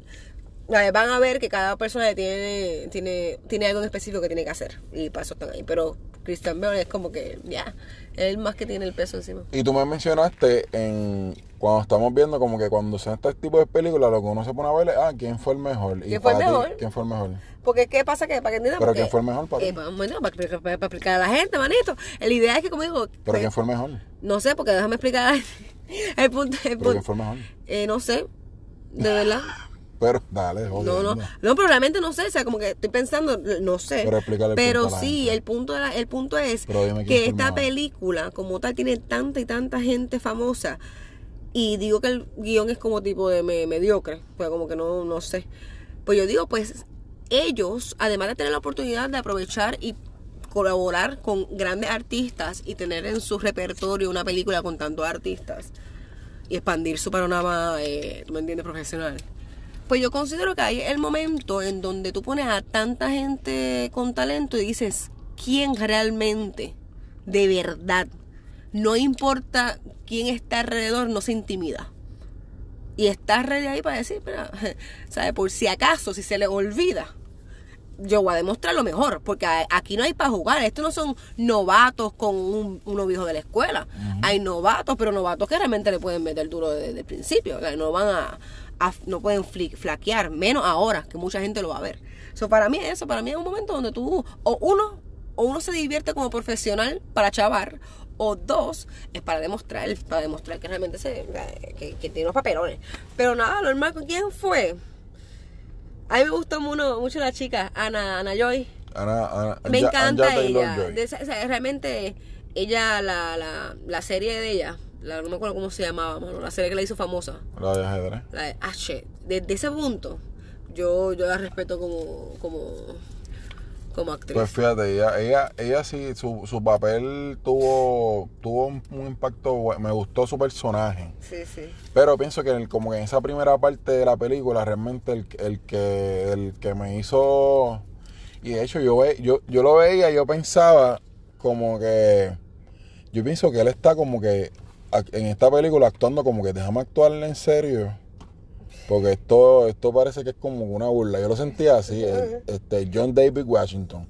Speaker 2: van a ver que cada persona tiene, tiene, tiene algo en específico que tiene que hacer. Y para eso están ahí. Pero Christian Bale es como que, ya, él más que tiene el peso encima.
Speaker 1: Y tú me mencionaste en cuando estamos viendo como que cuando se este tipo de películas lo que uno se pone a ver es, ah, ¿quién fue el mejor? Y
Speaker 2: ¿Quién fue el
Speaker 1: ti,
Speaker 2: mejor?
Speaker 1: ¿quién fue el mejor?
Speaker 2: Porque, ¿qué pasa? que Para que.
Speaker 1: ¿Pero
Speaker 2: porque-
Speaker 1: quién fue el mejor para ti?
Speaker 2: Eh, pa- bueno, para, para- para- para explicar a la gente, manito. La idea es que, como digo,
Speaker 1: ¿Pero
Speaker 2: pues,
Speaker 1: quién fue el mejor?
Speaker 2: no sé, porque déjame explicar a la gente. El punto, el
Speaker 1: ¿Pero quién fue el mejor?
Speaker 2: eh, no sé, de verdad.
Speaker 1: Pero, dale, joder.
Speaker 2: No, no, no, pero realmente no sé, o sea, como que estoy pensando, no sé.
Speaker 1: Pero explícale el
Speaker 2: Pero
Speaker 1: punto
Speaker 2: sí, el punto, de la- el punto es que esta película, como tal, tiene tanta y tanta gente famosa. Y digo que el guion es como tipo de me- mediocre, pues como que no, no sé. Pues yo digo, pues ellos, además de tener la oportunidad de aprovechar y colaborar con grandes artistas y tener en su repertorio una película con tantos artistas y expandir su panorama, eh, ¿tú me entiendes?, profesional. Pues yo considero que hay el momento en donde tú pones a tanta gente con talento y dices, ¿quién realmente, de verdad, no importa quién está alrededor, no se intimida? Y está ready ahí para decir, pero, ¿sabe? Por si acaso, si se le olvida, yo voy a demostrar lo mejor, porque aquí no hay para jugar. Estos no son novatos con un, uno viejo de la escuela. Hay novatos, pero novatos que realmente le pueden meter duro desde el principio. O sea, no van a, a- no pueden flaquear, menos ahora, que mucha gente lo va a ver. So, para mí eso, para mí es un momento donde tú, o uno, o uno se divierte como profesional para chavar, o dos, es para demostrar, para demostrar que realmente se, que, que tiene unos papelones. Pero nada, normal, ¿con quién fue? A mí me gustó mucho, mucho la chica, Ana, Ana Joy.
Speaker 1: Ana, Ana,
Speaker 2: Me
Speaker 1: Anja-
Speaker 2: encanta
Speaker 1: Anja
Speaker 2: ella.
Speaker 1: Taylor-Joy.
Speaker 2: De esa- o sea, realmente, ella, la, la, la serie de ella, la, no me acuerdo cómo se llamaba, mano, la serie que la hizo famosa,
Speaker 1: La de ajedrez.
Speaker 2: la de H. Desde ese punto, yo, yo la respeto como, como, como actriz.
Speaker 1: Pues fíjate, ella, ella, ella sí, su, su papel tuvo, tuvo un, un impacto, me gustó su personaje.
Speaker 2: sí, sí.
Speaker 1: Pero pienso que en el- como que en esa primera parte de la película, realmente el, el que el que me hizo. Y de hecho, yo, ve, yo, yo lo veía y yo pensaba como que. Yo pienso que él está como que en esta película actuando como que déjame actuarle en serio. Porque esto, esto parece que es como una burla. Yo lo sentía así. el- este, John David Washington.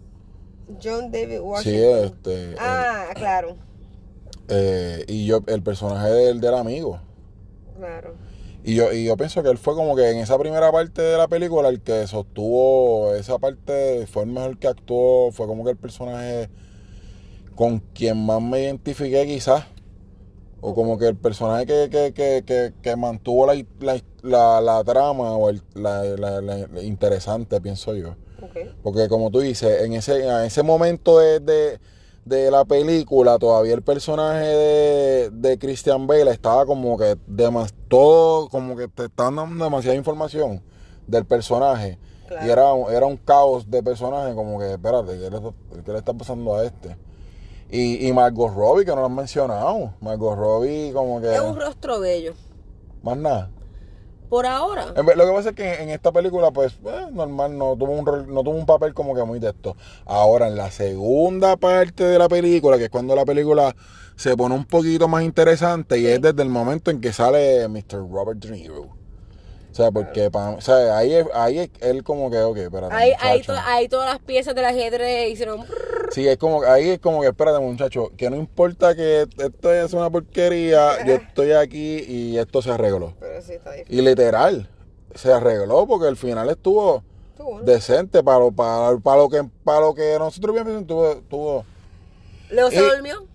Speaker 2: John David
Speaker 1: Sí, este.
Speaker 2: Ah, claro,
Speaker 1: eh, y yo, el personaje del, del amigo.
Speaker 2: claro.
Speaker 1: Y yo, y yo pienso que él fue como que en esa primera parte de la película el que sostuvo esa parte, fue el mejor que actuó, fue como que el personaje con quien más me identifiqué quizás. O como que el personaje que, que, que, que, que mantuvo la, la, la, la trama o el, la, interesante, pienso yo.
Speaker 2: Okay.
Speaker 1: Porque como tú dices, en ese, en ese momento de, de, de la película, todavía el personaje de, de Christian Bale estaba como que demas, todo, como que te están dando demasiada información del personaje.
Speaker 2: Claro.
Speaker 1: Y era, un- era un caos de personaje, como que, espérate, ¿qué le, qué le está pasando a este? Y, y Margot Robbie, que no lo han mencionado. Margot Robbie, como que.
Speaker 2: Es un rostro bello.
Speaker 1: Más nada.
Speaker 2: Por ahora.
Speaker 1: En Lo que pasa es que en esta película, pues, eh, normal, no tuvo, un rol- no tuvo un papel como que muy de esto. Ahora, en la segunda parte de la película, que es cuando la película se pone un poquito más interesante, y es desde el momento en que sale Mr. Robert De Niro. O sea, porque pa- o sea, ahí, es- ahí es él como que, ok, espérate.
Speaker 2: Ahí, ahí, to- ahí todas las piezas del ajedrez hicieron.
Speaker 1: Sí, es como, ahí es como que, espérate, muchacho, que no importa que esto es una porquería, yo estoy aquí y esto se arregló.
Speaker 2: Pero sí, está difícil.
Speaker 1: Y literal, se arregló porque al final estuvo,
Speaker 2: Estuvo
Speaker 1: decente para lo, para, para lo que para lo que nosotros vimos tuvo, tuvo
Speaker 2: Leo se
Speaker 1: Eh,
Speaker 2: durmió.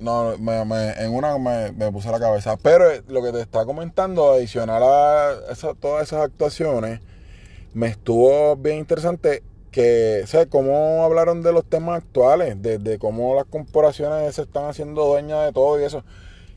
Speaker 1: No me, me- en una me, me puse la cabeza. Pero eh, lo que te está comentando adicional a esa- todas esas actuaciones me estuvo bien interesante que sea cómo hablaron de los temas actuales de, de cómo las corporaciones se están haciendo dueñas de todo y eso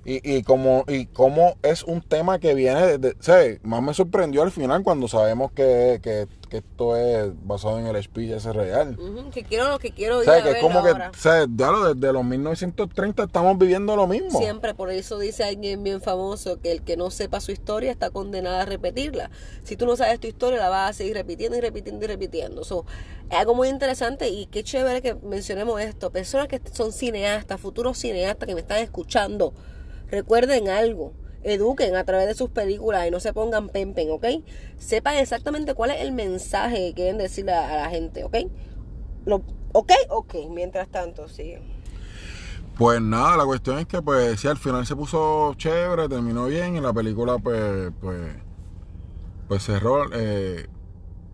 Speaker 1: y, y como y cómo es un tema que viene de, sea, más me sorprendió al final cuando sabemos que, que, que esto es basado en el speech ese real
Speaker 2: Ujú, Que quiero lo que quiero ir a
Speaker 1: que es como que
Speaker 2: ahora.
Speaker 1: ya lo- desde los 1930 estamos viviendo lo mismo
Speaker 2: Siempre, por eso dice alguien bien famoso que el que no sepa su historia está condenado a repetirla. Si tú no sabes tu historia, la vas a seguir repitiendo y repitiendo y repitiendo. So, es algo muy interesante y qué chévere que mencionemos esto. Personas que son cineastas, futuros cineastas que me están escuchando, recuerden algo. Eduquen a través de sus películas y no se pongan pempen, ¿ok? Sepan exactamente cuál es el mensaje que quieren decirle a, la gente, ¿ok? ¿Ok? Ok. Mientras tanto, sigue.
Speaker 1: Pues nada, la cuestión es que pues sí, al final se puso chévere, terminó bien y la película pues pues pues cerró eh,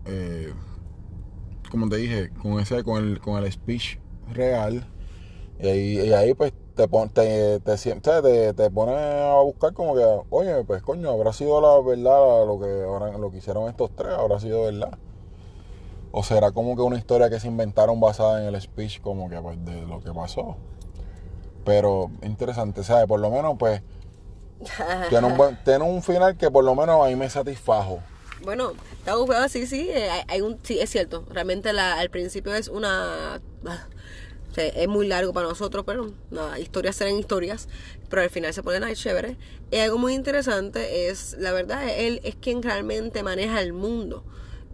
Speaker 1: eh, como te dije, con ese con el con el speech real y ahí, y ahí pues te pon, te, te, te, te, pone a buscar como que, oye, pues coño, habrá sido la verdad lo que ahora lo que hicieron estos tres, habrá sido verdad. O será como que una historia que se inventaron basada en el speech como que pues de lo que pasó. Pero interesante, ¿sabes? Por lo menos, pues, tiene un, buen, tiene un final que por lo menos ahí me satisfajo.
Speaker 2: Bueno, está bufeado, sí, sí, eh, hay, hay un, sí, es cierto. Realmente la, al principio es una... es muy largo para nosotros, pero nada, historias serán historias. Pero al final se ponen ahí chévere. Y algo muy interesante es, la verdad, él es quien realmente maneja el mundo.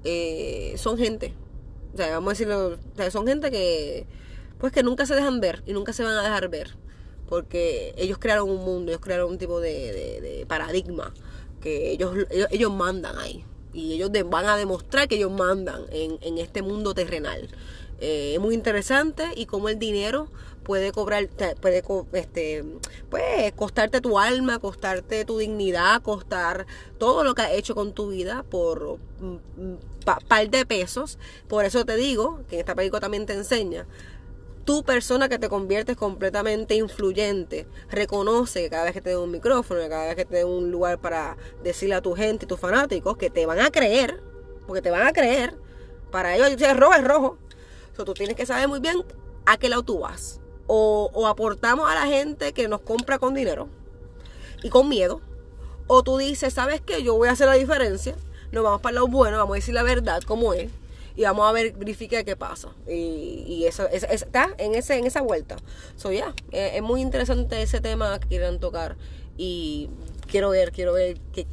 Speaker 2: Eh, son gente. O sea, vamos a decirlo, son gente que, pues que nunca se dejan ver y nunca se van a dejar ver. Porque ellos crearon un mundo, ellos crearon un tipo de, paradigma que ellos, ellos, mandan ahí. Y ellos van a demostrar que ellos mandan en este mundo terrenal. Eh, muy interesante y cómo el dinero puede cobrar, puede este, pues, costarte tu alma, costarte tu dignidad, costar todo lo que has hecho con tu vida por un par de pesos. Por eso te digo que esta película también te enseña tu persona que te conviertes completamente influyente, reconoce que cada vez que te den un micrófono, cada vez que te den un lugar para decirle a tu gente y tus fanáticos que te van a creer, porque te van a creer, para ellos es rojo es rojo. O tú tienes que saber muy bien a qué lado tú vas. O, o aportamos a la gente que nos compra con dinero y con miedo. O tú dices, ¿sabes qué? Yo voy a hacer la diferencia. Nos vamos para el lado bueno, vamos a decir la verdad como es. Y vamos a ver, verificar qué pasa. Y, y eso, eso- está en, ese, en esa vuelta. So, ya, eh, es muy interesante ese tema que quieran tocar. Y quiero ver, quiero ver que,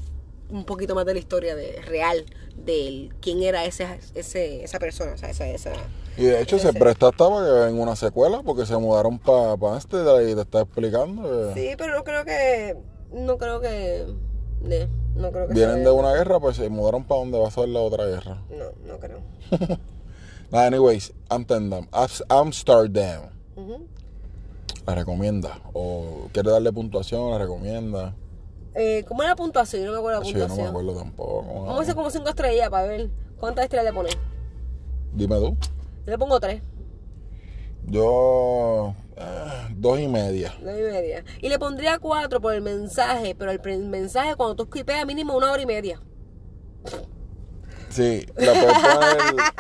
Speaker 2: un poquito más de la historia de, real de quién era ese, ese, esa persona. O sea, esa,
Speaker 1: Y de hecho se
Speaker 2: Ese.
Speaker 1: presta que en una secuela porque se mudaron para pa Amsterdam y te está explicando que
Speaker 2: Sí, pero no creo que. No creo que. ne, no creo que
Speaker 1: vienen
Speaker 2: sea-
Speaker 1: de una guerra, pues se mudaron para donde va a ser la otra guerra.
Speaker 2: No, no creo.
Speaker 1: Nada, anyways, Amsterdam, Ams- Amsterdam, la recomienda. O quiere darle puntuación, la recomienda.
Speaker 2: Eh, ¿Cómo era la puntuación? Yo no me acuerdo la
Speaker 1: Sí, yo no me
Speaker 2: puntuación.
Speaker 1: acuerdo tampoco.
Speaker 2: Vamos a hacer como cinco estrellas para ver cuántas estrellas le pones.
Speaker 1: Dime tú.
Speaker 2: Yo le pongo tres,
Speaker 1: Yo, eh, dos y media.
Speaker 2: dos y media. Y le pondría cuatro por el mensaje, pero el mensaje cuando tú esquipeas mínimo una hora y media.
Speaker 1: Sí, la.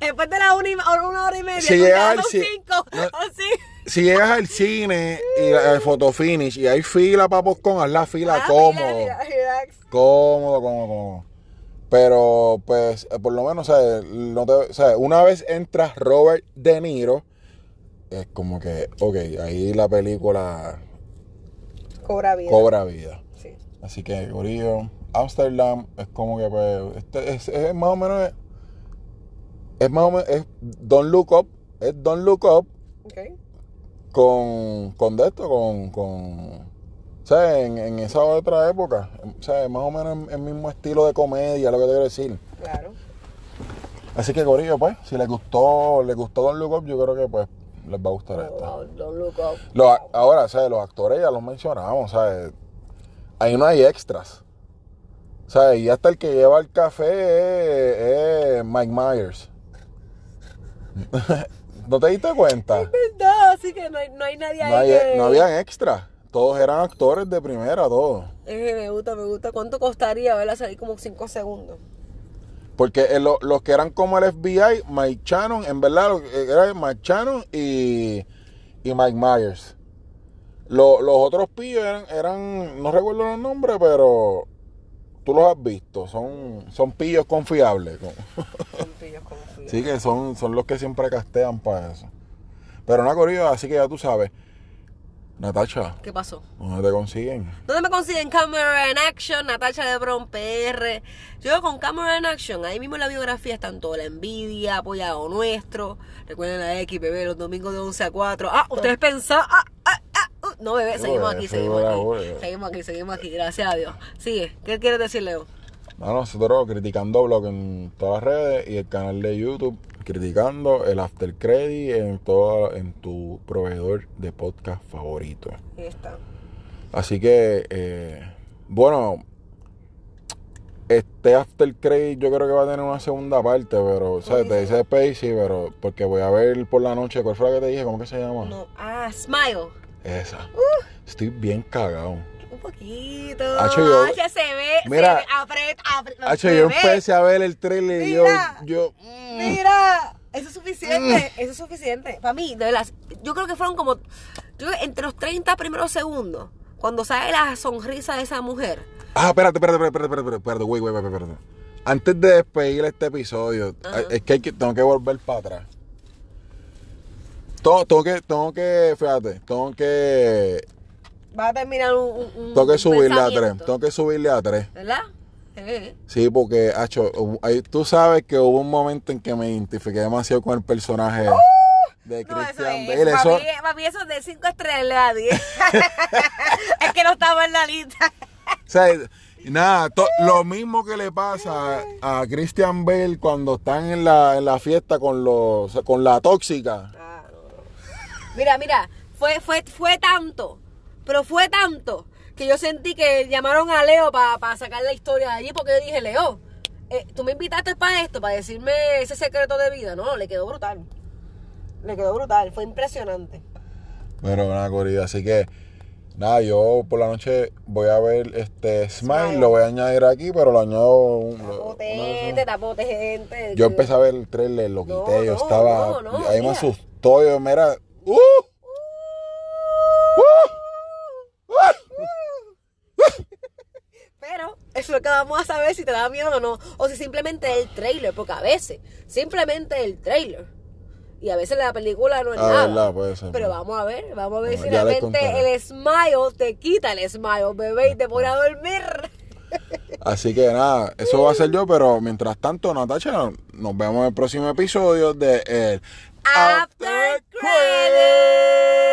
Speaker 2: Después de la una, y- una hora y media.
Speaker 1: Si
Speaker 2: tú
Speaker 1: llega
Speaker 2: quedas
Speaker 1: al
Speaker 2: cinco.
Speaker 1: no. Si llegas al cine y al fotofinish y hay fila para popcorn, haz la fila
Speaker 2: Ah,
Speaker 1: cómodo.
Speaker 2: mira, mira, relax.
Speaker 1: Cómodo, cómodo, cómodo. Pero, pues, eh, por lo menos, ¿sabes? No te- ¿sabes? Una vez entras Robert De Niro, es como que, ok, ahí la película
Speaker 2: Cobra vida.
Speaker 1: cobra vida.
Speaker 2: Sí.
Speaker 1: Así que, Gorillo, Amsterdam es como que, pues, este, es, es más o menos, es más o menos, es Don't Look Up, es Don't Look Up
Speaker 2: Ok.
Speaker 1: con, con de esto, con, con ¿sabes? En, en esa otra época, ¿sabes? Más o menos el mismo estilo de comedia, lo que te quiero decir.
Speaker 2: Claro.
Speaker 1: Así que, Corillo, pues, si les gustó, les gustó Don Look Up, yo creo que, pues, les va a gustar esta.
Speaker 2: Oh, don't look up.
Speaker 1: Los ahora, ¿sabes? Los actores ya los mencionamos, ¿sabes? Ahí no hay extras. O sea, y hasta el que lleva el café es, es Mike Myers. ¿No te diste cuenta?
Speaker 2: verdad, así que no hay, no hay nadie ahí
Speaker 1: No, hay-
Speaker 2: que...
Speaker 1: no habían extra. Todos eran actores de primera, todos.
Speaker 2: Eh, me gusta, me gusta. ¿Cuánto costaría verla salir como 5 segundos?
Speaker 1: Porque eh, lo- los que eran como el FBI, Mike Shannon, en verdad, era Mike Shannon y, y Mike Myers. Lo- los otros pillos eran, eran, no recuerdo los nombres, pero tú los has visto. Son, son pillos confiables. Sí, que son, son los que siempre castean para eso. Pero una corrida, así que ya tú sabes. Natacha,
Speaker 2: ¿Qué pasó?
Speaker 1: ¿dónde te consiguen?
Speaker 2: ¿Dónde me consiguen Camera en Action? Natacha de Bron PR. Yo con Camera en Action, ahí mismo en la biografía están todo la envidia, apoyado nuestro. Recuerden la X, bebé, los domingos de 11 a 4. Ah, ustedes pensaban. Ah, ah, ah, uh. No, bebé, seguimos aquí, seguimos aquí. Seguimos aquí, seguimos aquí, gracias a Dios. Sigue, ¿qué quieres decir, Leo?
Speaker 1: No, nosotros criticando blog en todas las redes y el canal de YouTube criticando el after credit en todo en tu proveedor de podcast favorito.
Speaker 2: Ahí está.
Speaker 1: Así que eh, bueno, este after credit yo creo que va a tener una segunda parte, pero o sea, te dice Spacey, pero porque voy a ver por la noche, ¿cuál fue la que te dije? ¿Cómo que se llama?
Speaker 2: No, ah, Smile.
Speaker 1: Esa. Estoy bien cagado.
Speaker 2: Un poquito.
Speaker 1: Hacho, yo-
Speaker 2: Ay, ya se ve.
Speaker 1: Mira.
Speaker 2: se ve,
Speaker 1: Hacho,
Speaker 2: se
Speaker 1: yo empecé a ver el trailer y yo,
Speaker 2: Mira.
Speaker 1: yo mm,
Speaker 2: Mira, eso es suficiente,
Speaker 1: Mm.
Speaker 2: eso es suficiente. Para mí, de verdad, yo creo que fueron como, yo entre los 30 primeros segundos, cuando sale la sonrisa de esa mujer.
Speaker 1: Ah, espérate, espérate, espérate, espérate, espérate, espérate, güey, güey, espérate, espérate. Antes de despedir este episodio,
Speaker 2: Ajá.
Speaker 1: es que, hay que tengo que volver para atrás. Tengo, tengo que, tengo que, fíjate, tengo que,
Speaker 2: Va a terminar un, un-
Speaker 1: tengo que subirle a tres, tengo que subirle a tres.
Speaker 2: ¿Verdad? Eh.
Speaker 1: Sí, porque, hacho, tú sabes que hubo un momento en que me identifiqué demasiado con el personaje de
Speaker 2: ¡Uh! Eso
Speaker 1: Christian
Speaker 2: es,
Speaker 1: Bale.
Speaker 2: para,
Speaker 1: Eso,
Speaker 2: eso es de 5 estrellas a 10. es que no estaba en la lista.
Speaker 1: O sea, nada, to- lo mismo que le pasa a Christian Bale cuando están en la, en la fiesta con los con la tóxica.
Speaker 2: No. Mira, mira, fue, fue, fue tanto, pero fue tanto que yo sentí que llamaron a Leo para sacar la historia de allí porque yo dije, Leo, eh, tú me invitaste para esto, para decirme ese secreto de vida. No, le quedó brutal. Le quedó brutal, fue impresionante.
Speaker 1: Pero una corrida, así que nada, yo por la noche voy a ver este Smile,
Speaker 2: Smile.
Speaker 1: lo voy a añadir aquí, pero lo añado un-
Speaker 2: está potente.
Speaker 1: Yo empecé a ver el trailer, lo
Speaker 2: No,
Speaker 1: quité, yo
Speaker 2: no,
Speaker 1: estaba,
Speaker 2: no, no,
Speaker 1: ahí me asustó, yo mira, ¡uh!
Speaker 2: Pero eso es lo que vamos a saber si te da miedo o no. O si simplemente el trailer, porque a veces, simplemente el trailer. Y a veces la película no es
Speaker 1: Ah,
Speaker 2: nada.
Speaker 1: verdad, puede ser.
Speaker 2: Pero vamos a ver, vamos a ver
Speaker 1: Bueno,
Speaker 2: si realmente el smile te quita el smile, bebé, y te pone a dormir.
Speaker 1: Así que nada, eso va a ser yo, pero mientras tanto, Natacha, nos vemos en el próximo episodio de el
Speaker 2: After Credit.